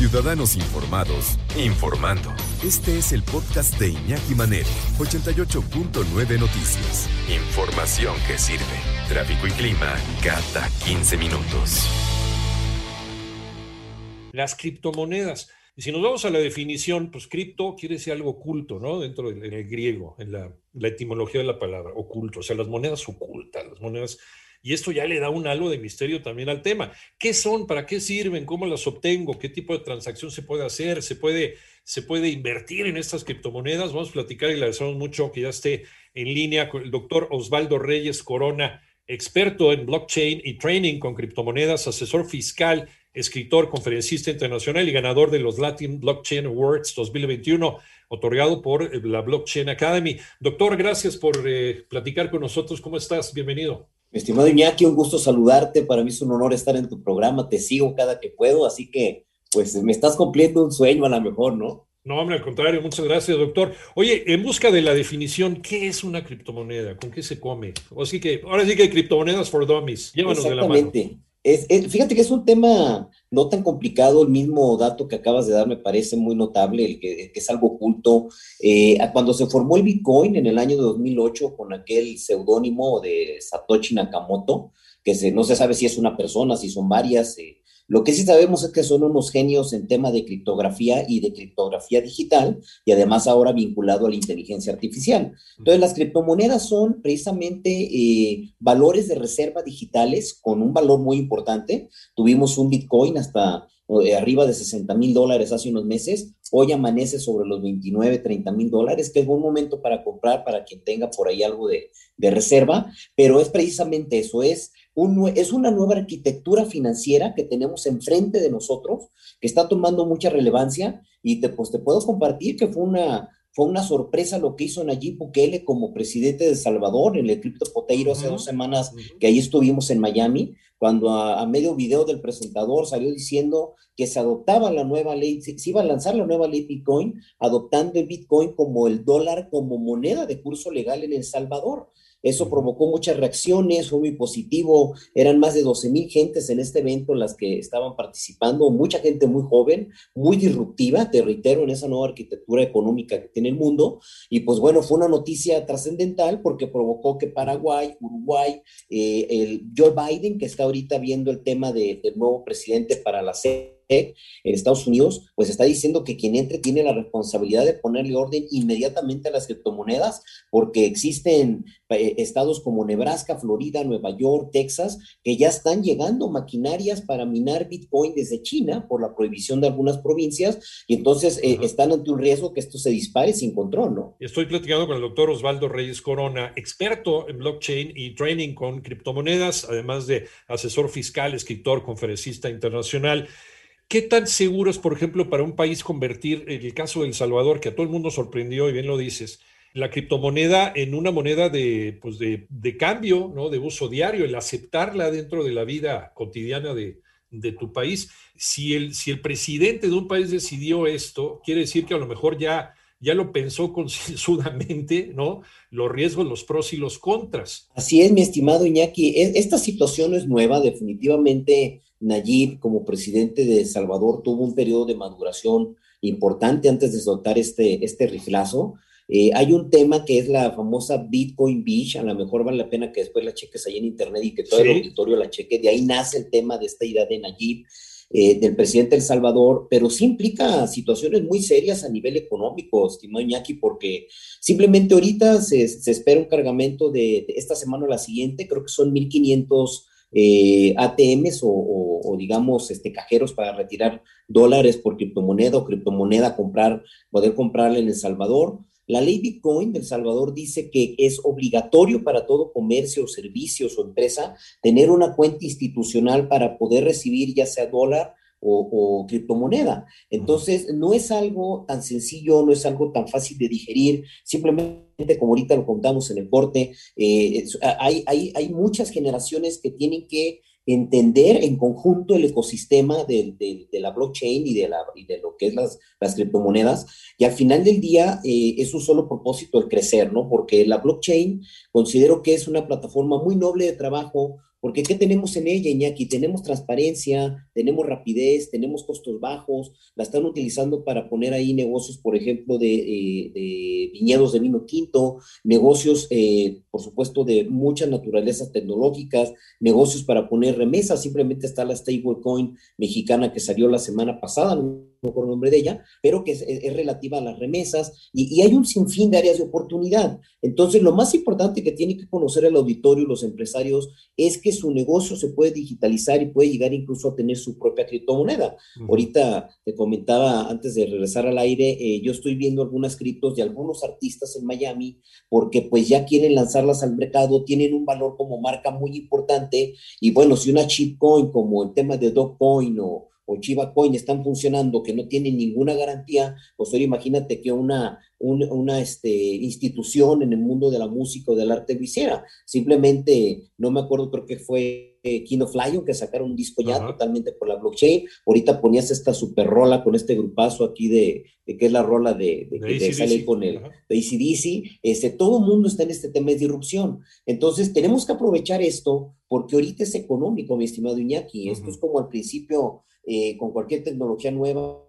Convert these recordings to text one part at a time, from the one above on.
Ciudadanos informados, informando. Este es el podcast de Iñaki Manero, 88.9 Noticias. Información que sirve. Tráfico y clima cada 15 minutos. Las criptomonedas. Y si nos vamos a la definición, pues cripto quiere decir algo oculto, ¿no? Dentro del en el griego, en la, la etimología de la palabra, oculto. O sea, las monedas ocultas, las monedas y esto ya le da un halo de misterio también al tema. ¿Qué son? ¿Para qué sirven? ¿Cómo las obtengo? ¿Qué tipo de transacción se puede hacer? ¿Se puede, se puede invertir en estas criptomonedas? Vamos a platicar y le agradecemos mucho que ya esté en línea con el doctor Osvaldo Reyes Corona, experto en blockchain y training con criptomonedas, asesor fiscal, escritor, conferencista internacional y ganador de los Latin Blockchain Awards 2021 otorgado por la Blockchain Academy. Doctor, gracias por eh, platicar con nosotros. ¿Cómo estás? Bienvenido. Mi estimado Iñaki, un gusto saludarte. Para mí es un honor estar en tu programa. Te sigo cada que puedo, así que pues me estás cumpliendo un sueño a lo mejor, ¿no? No, hombre, al contrario, muchas gracias, doctor. Oye, en busca de la definición, ¿qué es una criptomoneda? ¿Con qué se come? O así que, ahora sí que hay criptomonedas for dummies. Llévanos de la mano. Es, fíjate que es un tema no tan complicado, el mismo dato que acabas de dar me parece muy notable, el que, es algo oculto. Eh, cuando se formó el Bitcoin en el año 2008 con aquel seudónimo de Satoshi Nakamoto, que se, no se sabe si es una persona, si son varias, eh, lo que sí sabemos es que son unos genios en tema de criptografía y de criptografía digital y además ahora vinculado a la inteligencia artificial. Entonces, las criptomonedas son precisamente eh, valores de reserva digitales con un valor muy importante. Tuvimos un Bitcoin hasta eh, arriba de 60 mil dólares hace unos meses. Hoy amanece sobre los 29, 30 mil dólares, que es buen momento para comprar para quien tenga por ahí algo de, de reserva, pero es precisamente eso, es es una nueva arquitectura financiera que tenemos enfrente de nosotros, que está tomando mucha relevancia y te, pues, te puedo compartir que fue una, fue una sorpresa lo que hizo Nayib Bukele como presidente de Salvador en el Crypto Poteiro hace dos semanas que ahí estuvimos en Miami, cuando a, medio video del presentador salió diciendo que se adoptaba la nueva ley, se, iba a lanzar la nueva ley Bitcoin, adoptando el Bitcoin como el dólar como moneda de curso legal en El Salvador. Eso provocó muchas reacciones, fue muy positivo. Eran más de 12 mil gentes en este evento las que estaban participando, mucha gente muy joven, muy disruptiva, te reitero, en esa nueva arquitectura económica que tiene el mundo. Y pues bueno, fue una noticia trascendental porque provocó que Paraguay, Uruguay, eh, el Joe Biden, que está ahorita viendo el tema del nuevo presidente para la CEP, en Estados Unidos, pues está diciendo que quien entre tiene la responsabilidad de ponerle orden inmediatamente a las criptomonedas, porque existen eh, estados como Nebraska, Florida, Nueva York, Texas, que ya están llegando maquinarias para minar Bitcoin desde China por la prohibición de algunas provincias, y entonces eh, están ante un riesgo que esto se dispare sin control, ¿no? Estoy platicando con el doctor Osvaldo Reyes Corona, experto en blockchain y training con criptomonedas, además de asesor fiscal, escritor, conferencista internacional. ¿Qué tan seguro es, por ejemplo, para un país convertir, en el caso de El Salvador, que a todo el mundo sorprendió y bien lo dices, la criptomoneda en una moneda de, pues de, cambio, ¿no? de uso diario, el aceptarla dentro de la vida cotidiana de, tu país? Si el, si el presidente de un país decidió esto, quiere decir que a lo mejor ya, ya lo pensó concienzudamente, ¿no? Los riesgos, los pros y los contras. Así es, mi estimado Iñaki. E, esta situación no es nueva, definitivamente Nayib, como presidente de El Salvador, tuvo un periodo de maduración importante antes de soltar este, este riflazo. Eh, hay un tema que es la famosa Bitcoin Beach, a lo mejor vale la pena que después la cheques ahí en internet y que todo el auditorio la cheque. De ahí nace el tema de esta idea de Nayib, eh, del presidente de El Salvador, pero sí implica situaciones muy serias a nivel económico, estimado Iñaki, porque simplemente ahorita se, se espera un cargamento de, de, esta semana o la siguiente, creo que son 1.500 eh, ATMs o, digamos este, cajeros para retirar dólares por criptomoneda o criptomoneda comprar, poder comprarla en El Salvador. La ley Bitcoin del Salvador dice que es obligatorio para todo comercio, servicios o empresa tener una cuenta institucional para poder recibir ya sea dólar o, criptomoneda. Entonces, no es algo tan sencillo, no es algo tan fácil de digerir, simplemente como ahorita lo contamos en el corte, eh, hay, hay, hay muchas generaciones que tienen que entender en conjunto el ecosistema de, la blockchain y de, la, y de lo que es las, las criptomonedas. Y al final del día eh, es un solo propósito el crecer, ¿no? Porque la blockchain considero que es una plataforma muy noble de trabajo, porque ¿qué tenemos en ella, Iñaki? Tenemos transparencia, tenemos rapidez, tenemos costos bajos, la están utilizando para poner ahí negocios, por ejemplo, de, eh, viñedos de vino tinto, negocios, eh, por supuesto, de muchas naturalezas tecnológicas, negocios para poner remesas. Simplemente está la stablecoin mexicana que salió la semana pasada, no por el nombre de ella, pero que es, relativa a las remesas y, y, hay un sinfín de áreas de oportunidad. Entonces, lo más importante que tiene que conocer el auditorio y los empresarios es que su negocio se puede digitalizar y puede llegar incluso a tener su propia criptomoneda. Ahorita te comentaba antes de regresar al aire, eh, yo estoy viendo algunas criptos de algunos artistas en Miami porque pues ya quieren lanzarlas al mercado, tienen un valor como marca muy importante y bueno, si una chipcoin como el tema de Dogecoin o o Chiva Coin están funcionando, que no tienen ninguna garantía, pues ahora imagínate que una, una este, institución en el mundo de la música o del arte lo hiciera. Simplemente, no me acuerdo, creo que fue eh, Kino Flyon, que sacaron un disco ya totalmente por la blockchain. Ahorita ponías esta super rola con este grupazo aquí de, que es la rola de, que sale con el de ACDC. Este, todo el mundo está en este tema de disrupción. Entonces, tenemos que aprovechar esto porque ahorita es económico, mi estimado Iñaki. Esto es como al principio eh, con cualquier tecnología nueva,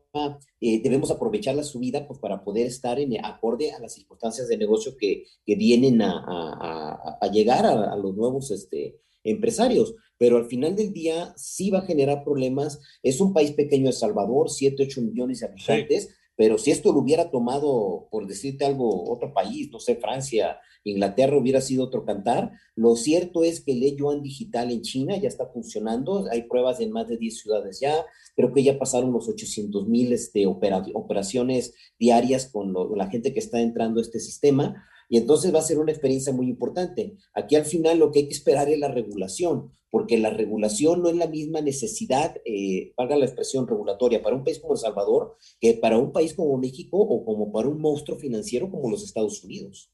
eh, debemos aprovechar la subida pues, para poder estar en acorde a las circunstancias de negocio que, que vienen a, a, a llegar a, los nuevos este, empresarios. Pero al final del día sí va a generar problemas. Es un país pequeño, El Salvador, 7, 8 millones de habitantes. Pero si esto lo hubiera tomado, por decirte algo, otro país, no sé, Francia, Inglaterra hubiera sido otro cantar. Lo cierto es que el yuan digital en China ya está funcionando, hay pruebas en más de 10 ciudades ya, creo que ya pasaron los 800 mil este, operaciones diarias con la gente que está entrando a este sistema. Y entonces va a ser una experiencia muy importante. Aquí al final lo que hay que esperar es la regulación, porque la regulación no es la misma necesidad, eh, valga la expresión regulatoria, para un país como El Salvador que para un país como México o como para un monstruo financiero como los Estados Unidos.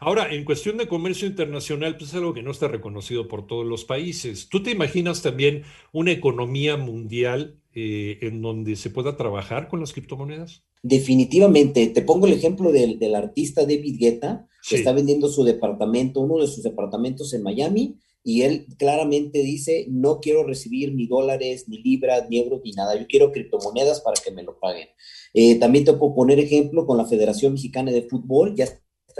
Ahora, en cuestión de comercio internacional, pues es algo que no está reconocido por todos los países. ¿Tú te imaginas también una economía mundial eh, en donde se pueda trabajar con las criptomonedas? Definitivamente, te pongo el ejemplo del, del artista David Guetta, que está vendiendo su departamento, uno de sus departamentos en Miami, y él claramente dice, no quiero recibir ni dólares, ni libras, ni euros, ni nada, yo quiero criptomonedas para que me lo paguen. Eh, también te puedo poner ejemplo con la Federación Mexicana de Fútbol, ya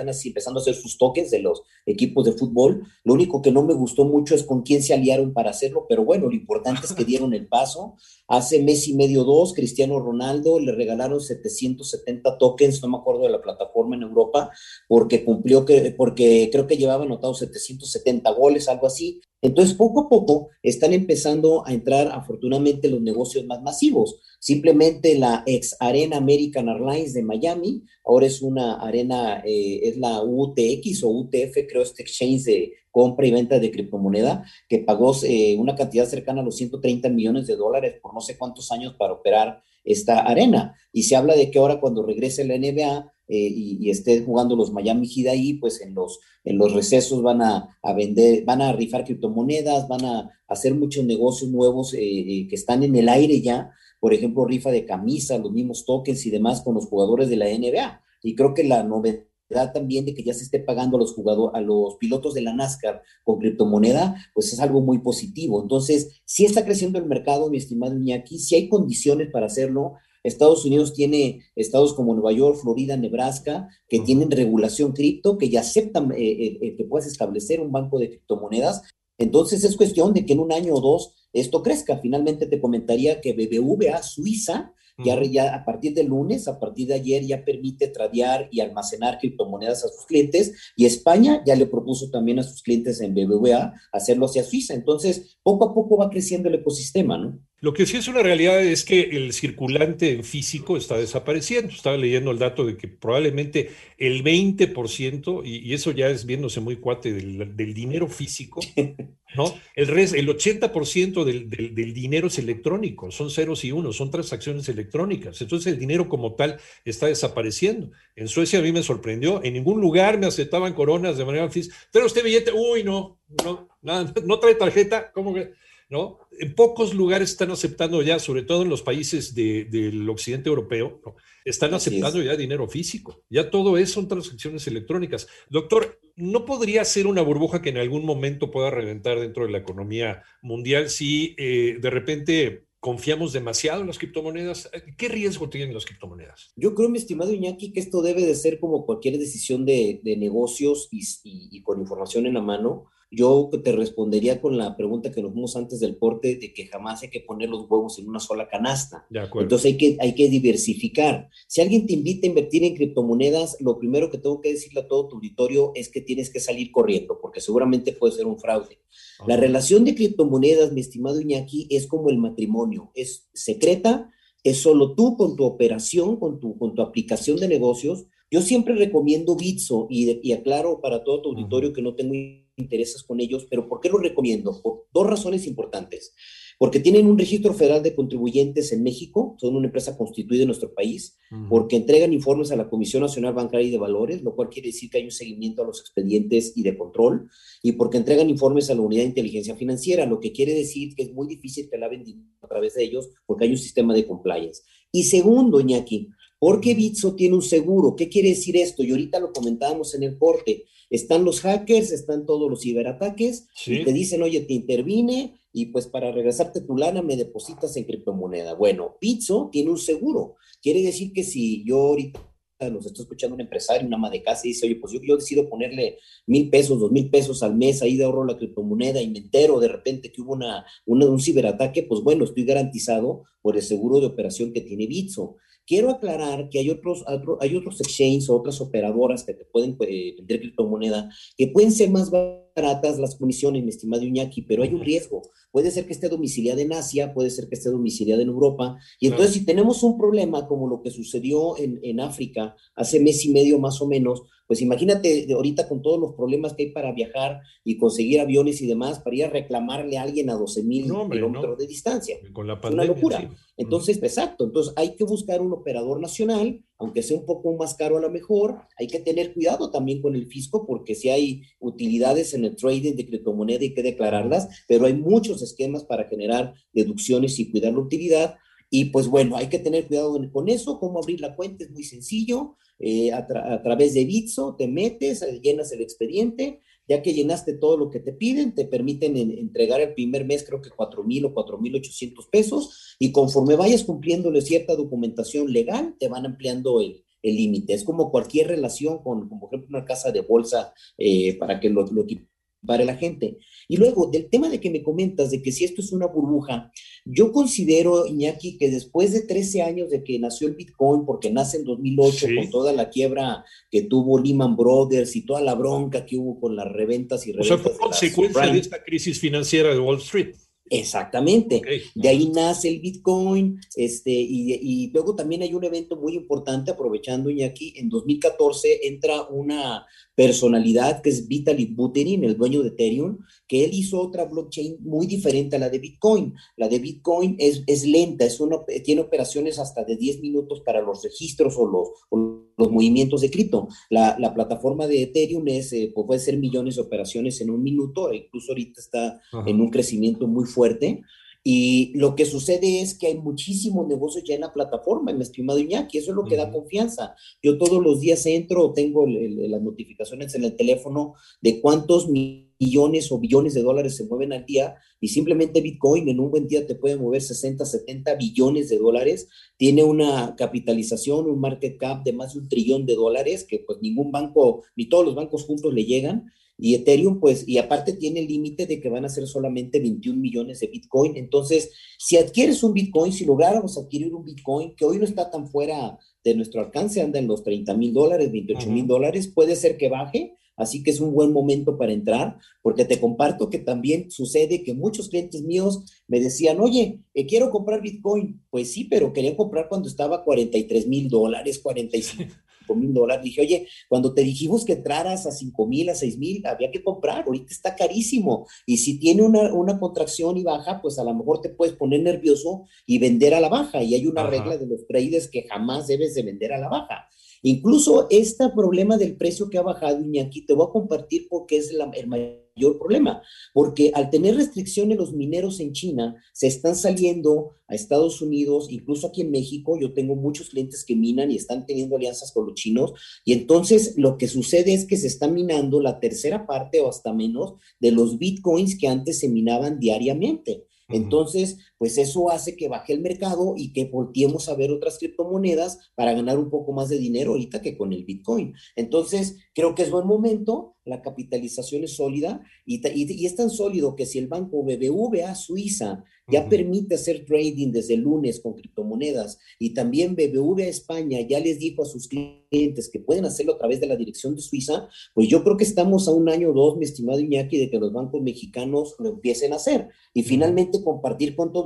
están así empezando a hacer sus toques de los equipos de fútbol. Lo único que no me gustó mucho es con quién se aliaron para hacerlo, pero bueno, lo importante es que dieron el paso. Hace mes y medio, dos, Cristiano Ronaldo le regalaron 770 tokens, no me acuerdo de la plataforma en Europa, porque cumplió, que, porque creo que llevaba anotado 770 goles, algo así. Entonces, poco a poco están empezando a entrar, afortunadamente, los negocios más masivos. Simplemente la ex Arena American Airlines de Miami, ahora es una arena, eh, es la UTX o UTF, creo, este exchange de compra y venta de criptomoneda, que pagó eh, una cantidad cercana a los 130 millones de dólares por no sé cuántos años para operar esta arena. Y se habla de que ahora cuando regrese la NBA eh, y, esté jugando los Miami Heat ahí, pues en los, en los recesos van a, a vender, van a rifar criptomonedas, van a hacer muchos negocios nuevos que están en el aire ya por ejemplo, rifa de camisa, los mismos tokens y demás con los jugadores de la NBA. Y creo que la novedad también de que ya se esté pagando a los jugadores, a los pilotos de la NASCAR con criptomoneda, pues es algo muy positivo. Entonces, si está creciendo el mercado, mi estimado Iñaki, si hay condiciones para hacerlo. Estados Unidos tiene estados como Nueva York, Florida, Nebraska, que tienen regulación cripto, que ya aceptan eh, eh, eh, que puedes establecer un banco de criptomonedas. Entonces es cuestión de que en un año o dos esto crezca. Finalmente te comentaría que BBVA Suiza ya, ya, a partir del lunes, a partir de ayer, ya permite tradear y almacenar criptomonedas a sus clientes y España ya le propuso también a sus clientes en BBVA hacerlo hacia Suiza. Entonces, poco a poco va creciendo el ecosistema, ¿no? Lo que sí es una realidad es que el circulante en físico está desapareciendo. Estaba leyendo el dato de que probablemente el 20%, y, y eso ya es viéndose muy cuate del, del dinero físico, ¿no? El, res, el 80% del, del, del, dinero es electrónico, son ceros y unos, son transacciones electrónicas. Entonces el dinero como tal está desapareciendo. En Suecia a mí me sorprendió, en ningún lugar me aceptaban coronas de manera física. Pero usted billete, uy, no, no, nada, no trae tarjeta, ¿cómo que? ¿No? En pocos lugares están aceptando ya, sobre todo en los países de, del occidente europeo, ¿no? están Así aceptando es. ya dinero físico. Ya todo eso son transacciones electrónicas. Doctor, ¿no podría ser una burbuja que en algún momento pueda reventar dentro de la economía mundial si eh, de repente confiamos demasiado en las criptomonedas? ¿Qué riesgo tienen las criptomonedas? Yo creo, mi estimado Iñaki, que esto debe de ser como cualquier decisión de, de negocios y, y, y con información en la mano yo te respondería con la pregunta que nos dimos antes del corte de que jamás hay que poner los huevos en una sola canasta. Entonces hay que, hay que diversificar. Si alguien te invita a invertir en criptomonedas, lo primero que tengo que decirle a todo tu auditorio es que tienes que salir corriendo, porque seguramente puede ser un fraude. Okay. La relación de criptomonedas, mi estimado Iñaki, es como el matrimonio, es secreta, es solo tú con tu operación, con tu, con tu aplicación de negocios. Yo siempre recomiendo Bitso y, y aclaro para todo tu auditorio que no tengo intereses con ellos, pero ¿por qué lo recomiendo? Por dos razones importantes. Porque tienen un registro federal de contribuyentes en México, son una empresa constituida en nuestro país, uh -huh. porque entregan informes a la Comisión Nacional Bancaria y de Valores, lo cual quiere decir que hay un seguimiento a los expedientes y de control, y porque entregan informes a la Unidad de Inteligencia Financiera, lo que quiere decir que es muy difícil que la vendan a través de ellos, porque hay un sistema de compliance. Y segundo, Iñaki, porque Bitso tiene un seguro. ¿Qué quiere decir esto? Y ahorita lo comentábamos en el corte. Están los hackers, están todos los ciberataques, sí. y te dicen, oye, te intervine, y pues para regresarte tu lana me depositas en criptomoneda. Bueno, Bitso tiene un seguro. Quiere decir que si yo ahorita nos está escuchando un empresario, una ama de casa, y dice, oye, pues yo, yo decido ponerle mil pesos, dos mil pesos al mes ahí de ahorro la criptomoneda y me entero de repente que hubo una, una, un ciberataque, pues bueno, estoy garantizado por el seguro de operación que tiene Bitso. Quiero aclarar que hay otros, hay otros exchanges o otras operadoras que te pueden eh, vender criptomoneda que pueden ser más baratas las comisiones, mi estimado Iñaki, pero hay un riesgo. Puede ser que esté domiciliada en Asia, puede ser que esté domiciliada en Europa. Y entonces, claro. si tenemos un problema como lo que sucedió en, en África hace mes y medio más o menos, pues imagínate ahorita con todos los problemas que hay para viajar y conseguir aviones y demás, para ir a reclamarle a alguien a 12 mil no, kilómetros no. de distancia. Con la pandemia, es una locura. Sí. Entonces, exacto. Entonces, hay que buscar un operador nacional, aunque sea un poco más caro a lo mejor. Hay que tener cuidado también con el fisco, porque si hay utilidades en el trading de criptomoneda hay que declararlas, pero hay muchos esquemas para generar deducciones y cuidar la utilidad. Y pues bueno, hay que tener cuidado con eso. Cómo abrir la cuenta es muy sencillo. Eh, a, tra a, través de Bitso te metes, eh, llenas el expediente. Ya que llenaste todo lo que te piden, te permiten en, entregar el primer mes, creo que 4 mil o 4 mil 800 pesos. Y conforme vayas cumpliéndole cierta documentación legal, te van ampliando el, límite. Es como cualquier relación con, con, por ejemplo, una casa de bolsa eh, para que lo, lo para la gente. Y luego, del tema de que me comentas de que si esto es una burbuja, yo considero, Iñaki, que después de 13 años de que nació el Bitcoin, porque nace en 2008 sí. con toda la quiebra que tuvo Lehman Brothers y toda la bronca que hubo con las reventas y reventas. O sea, fue consecuencia de esta crisis financiera de Wall Street. Exactamente. Okay. De ahí nace el Bitcoin, este, y, y, luego también hay un evento muy importante, aprovechando Iñaki, en 2014 entra una personalidad que es Vitaly Buterin, el dueño de Ethereum, que él hizo otra blockchain muy diferente a la de Bitcoin. La de Bitcoin es, es lenta, es una, tiene operaciones hasta de 10 minutos para los registros o los, o los movimientos de cripto. La, la, plataforma de Ethereum es, eh, pues puede ser millones de operaciones en un minuto, e incluso ahorita está Ajá. en un crecimiento muy fuerte. Y lo que sucede es que hay muchísimos negocios ya en la plataforma, mi estimado Iñaki, eso es lo que uh -huh. da confianza. Yo todos los días entro, tengo el, el, las notificaciones en el teléfono de cuántos millones o billones de dólares se mueven al día y simplemente Bitcoin en un buen día te puede mover 60, 70 billones de dólares, tiene una capitalización, un market cap de más de un trillón de dólares que pues ningún banco, ni todos los bancos juntos le llegan. Y Ethereum, pues, y aparte tiene el límite de que van a ser solamente 21 millones de Bitcoin. Entonces, si adquieres un Bitcoin, si lográramos adquirir un Bitcoin, que hoy no está tan fuera de nuestro alcance, anda en los 30 mil dólares, 28 mil dólares, puede ser que baje así que es un buen momento para entrar, porque te comparto que también sucede que muchos clientes míos me decían, oye, eh, quiero comprar Bitcoin. Pues sí, pero querían comprar cuando estaba 43 mil dólares, 45 mil dólares. Dije, oye, cuando te dijimos que entraras a 5 mil, a 6 mil, había que comprar, ahorita está carísimo. Y si tiene una, una, contracción y baja, pues a lo mejor te puedes poner nervioso y vender a la baja. Y hay una regla de los traders que jamás debes de vender a la baja. Incluso este problema del precio que ha bajado, Iñaki, te voy a compartir porque es el mayor problema, porque al tener restricciones los mineros en China se están saliendo a Estados Unidos, incluso aquí en México, yo tengo muchos clientes que minan y están teniendo alianzas con los chinos, y entonces lo que sucede es que se está minando la tercera parte o hasta menos de los bitcoins que antes se minaban diariamente. Entonces, pues eso hace que baje el mercado y que volteemos a ver otras criptomonedas para ganar un poco más de dinero ahorita que con el Bitcoin. Entonces, creo que es buen momento, la capitalización es sólida y, y, es tan sólido que si el banco BBVA Suiza ya permite hacer trading desde el lunes con criptomonedas y también BBVA España ya les dijo a sus clientes que pueden hacerlo a través de la dirección de Suiza, pues yo creo que estamos a un año o dos, mi estimado Iñaki, de que los bancos mexicanos lo empiecen a hacer. Y finalmente compartir con tu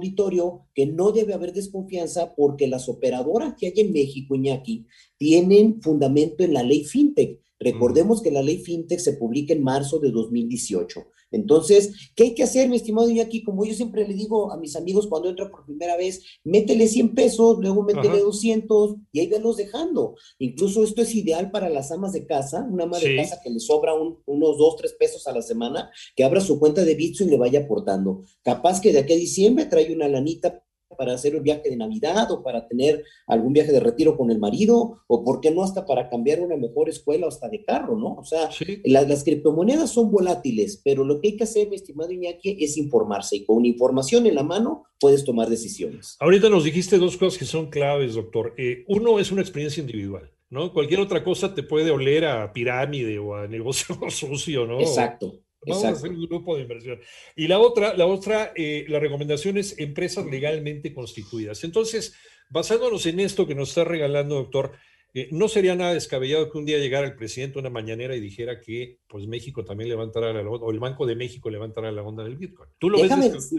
que no debe haber desconfianza porque las operadoras que hay en México, Iñaki, tienen fundamento en la ley FinTech. Recordemos que la ley FinTech se publica en marzo de 2018. Entonces, ¿qué hay que hacer, mi estimado Iñaki? Como yo siempre le digo a mis amigos cuando entran por primera vez, métele 100 pesos, luego métele 200 y ahí venlos dejando. Incluso esto es ideal para las amas de casa, una ama de casa que le sobra unos 2, 3 pesos a la semana, que abra su cuenta de Bitso y le vaya aportando. Capaz que de aquí a diciembre trae una lanita para hacer un viaje de Navidad o para tener algún viaje de retiro con el marido o por qué no hasta para cambiar una mejor escuela o hasta de carro, ¿no? O sea, las criptomonedas son volátiles, pero lo que hay que hacer, mi estimado Iñaki, es informarse y con información en la mano puedes tomar decisiones. Ahorita nos dijiste dos cosas que son claves, doctor. Eh, uno es una experiencia individual. ¿no? Cualquier otra cosa te puede oler a pirámide o a negocio sucio, ¿no? Exacto. Vamos a hacer un grupo de inversión. Y la otra, la otra, eh, la recomendación es empresas legalmente constituidas. Entonces, basándonos en esto que nos está regalando, doctor, eh, no sería nada descabellado que un día llegara el presidente a una mañanera y dijera que pues México también levantará la onda, o el Banco de México levantará la onda del Bitcoin. ¿Tú lo déjame, ves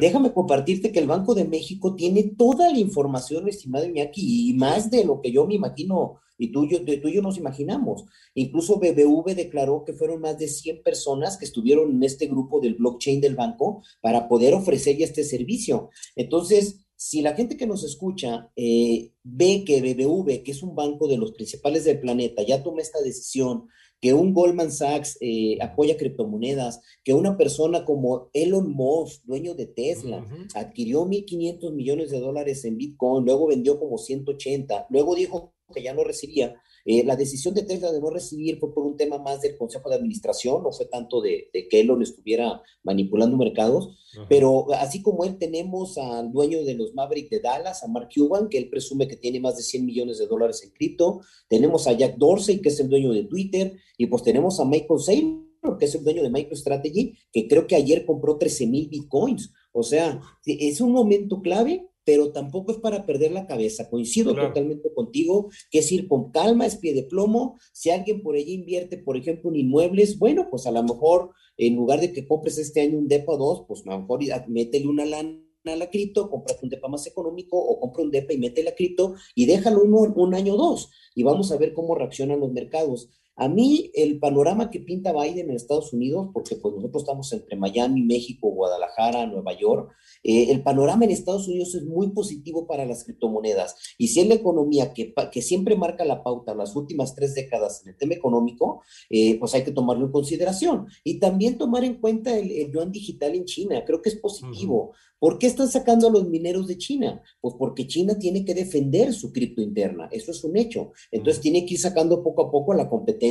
Déjame compartirte que el Banco de México tiene toda la información, estimado Iñaki, y más de lo que yo me imagino y tú, yo, tú y yo nos imaginamos. Incluso BBV declaró que fueron más de 100 personas que estuvieron en este grupo del blockchain del banco para poder ofrecer ya este servicio. Entonces, si la gente que nos escucha eh, ve que BBV, que es un banco de los principales del planeta, ya toma esta decisión, que un Goldman Sachs eh, apoya criptomonedas, que una persona como Elon Musk, dueño de Tesla, adquirió 1.500 millones de dólares en Bitcoin, luego vendió como 180, luego dijo que ya no recibía. Eh, la decisión de Tesla de no recibir fue por un tema más del Consejo de Administración, no fue tanto de, que Elon estuviera manipulando mercados, pero así como él tenemos al dueño de los Maverick de Dallas, a Mark Cuban, que él presume que tiene más de 100 millones de dólares en cripto, tenemos a Jack Dorsey, que es el dueño de Twitter, y pues tenemos a Michael Saylor, que es el dueño de MicroStrategy, que creo que ayer compró 13 mil bitcoins. O sea, es un momento clave pero tampoco es para perder la cabeza. Coincido totalmente contigo, que es ir con calma, es pie de plomo. Si alguien por allí invierte, por ejemplo, en inmuebles, bueno, pues a lo mejor en lugar de que compres este año un DEPA o dos, pues a lo mejor métele una lana a la cripto, cómprate un DEPA más económico o compra un DEPA y mete la cripto y déjalo un, un año o dos y vamos a ver cómo reaccionan los mercados. A mí el panorama que pinta Biden en Estados Unidos, porque pues nosotros estamos entre Miami, México, Guadalajara, Nueva York, eh, el panorama en Estados Unidos es muy positivo para las criptomonedas. Y si es la economía que, que siempre marca la pauta las últimas tres décadas en el tema económico, eh, pues hay que tomarlo en consideración. Y también tomar en cuenta el, yuan digital en China, creo que es positivo. ¿Por qué están sacando a los mineros de China? Pues porque China tiene que defender su cripto interna, eso es un hecho. Entonces tiene que ir sacando poco a poco a la competencia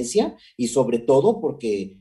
y sobre todo porque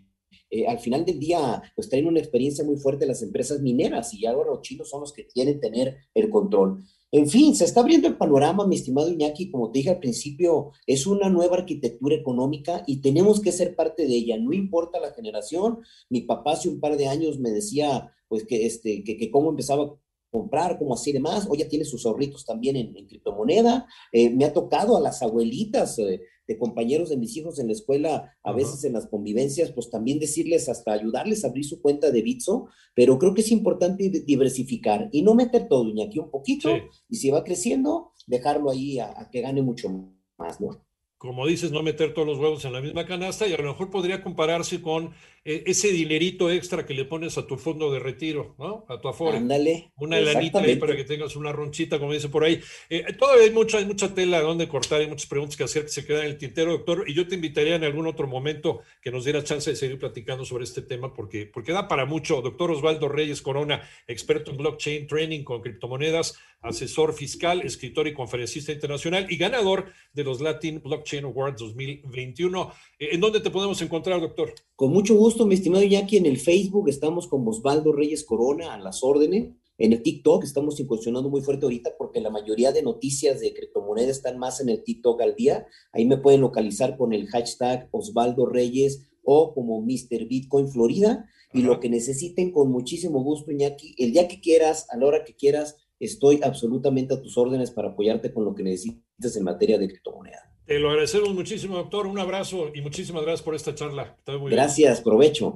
eh, al final del día, pues traen una experiencia muy fuerte las empresas mineras y ahora los chinos son los que quieren tener el control. En fin, se está abriendo el panorama, mi estimado Iñaki, como te dije al principio, es una nueva arquitectura económica y tenemos que ser parte de ella, no importa la generación. Mi papá hace un par de años me decía, pues que, este, que, que cómo empezaba a comprar, cómo así demás, o ya tiene sus ahorritos también en, criptomoneda. Eh, me ha tocado a las abuelitas, eh, de compañeros de mis hijos en la escuela, a veces en las convivencias, pues también decirles hasta ayudarles a abrir su cuenta de Bitso, pero creo que es importante diversificar y no meter todo, aquí un poquito, y si va creciendo, dejarlo ahí a, a que gane mucho más, ¿no? como dices, no meter todos los huevos en la misma canasta y a lo mejor podría compararse con ese dinerito extra que le pones a tu fondo de retiro, ¿no? A tu afore. Ándale. Una lanita ahí para que tengas una ronchita, como dice por ahí. Eh, todavía hay mucha, hay mucha tela donde cortar, hay muchas preguntas que hacer que se quedan en el tintero, doctor, y yo te invitaría en algún otro momento que nos diera chance de seguir platicando sobre este tema porque, porque da para mucho. Doctor Osvaldo Reyes Corona, experto en blockchain training con criptomonedas, asesor fiscal, escritor y conferencista internacional y ganador de los Latin Blockchain Awards 2021. Eh, ¿En dónde te podemos encontrar, doctor? Con mucho gusto, mi estimado Iñaki, en el Facebook estamos con Osvaldo Reyes Corona a las órdenes. En el TikTok estamos incursionando muy fuerte ahorita porque la mayoría de noticias de criptomonedas están más en el TikTok al día. Ahí me pueden localizar con el hashtag Osvaldo Reyes o como Mr. Bitcoin Florida. Y lo que necesiten, con muchísimo gusto, Iñaki, el día que quieras, a la hora que quieras, estoy absolutamente a tus órdenes para apoyarte con lo que necesites en materia de criptomoneda. Te lo agradecemos muchísimo, doctor. Un abrazo y muchísimas gracias por esta charla. gracias, provecho.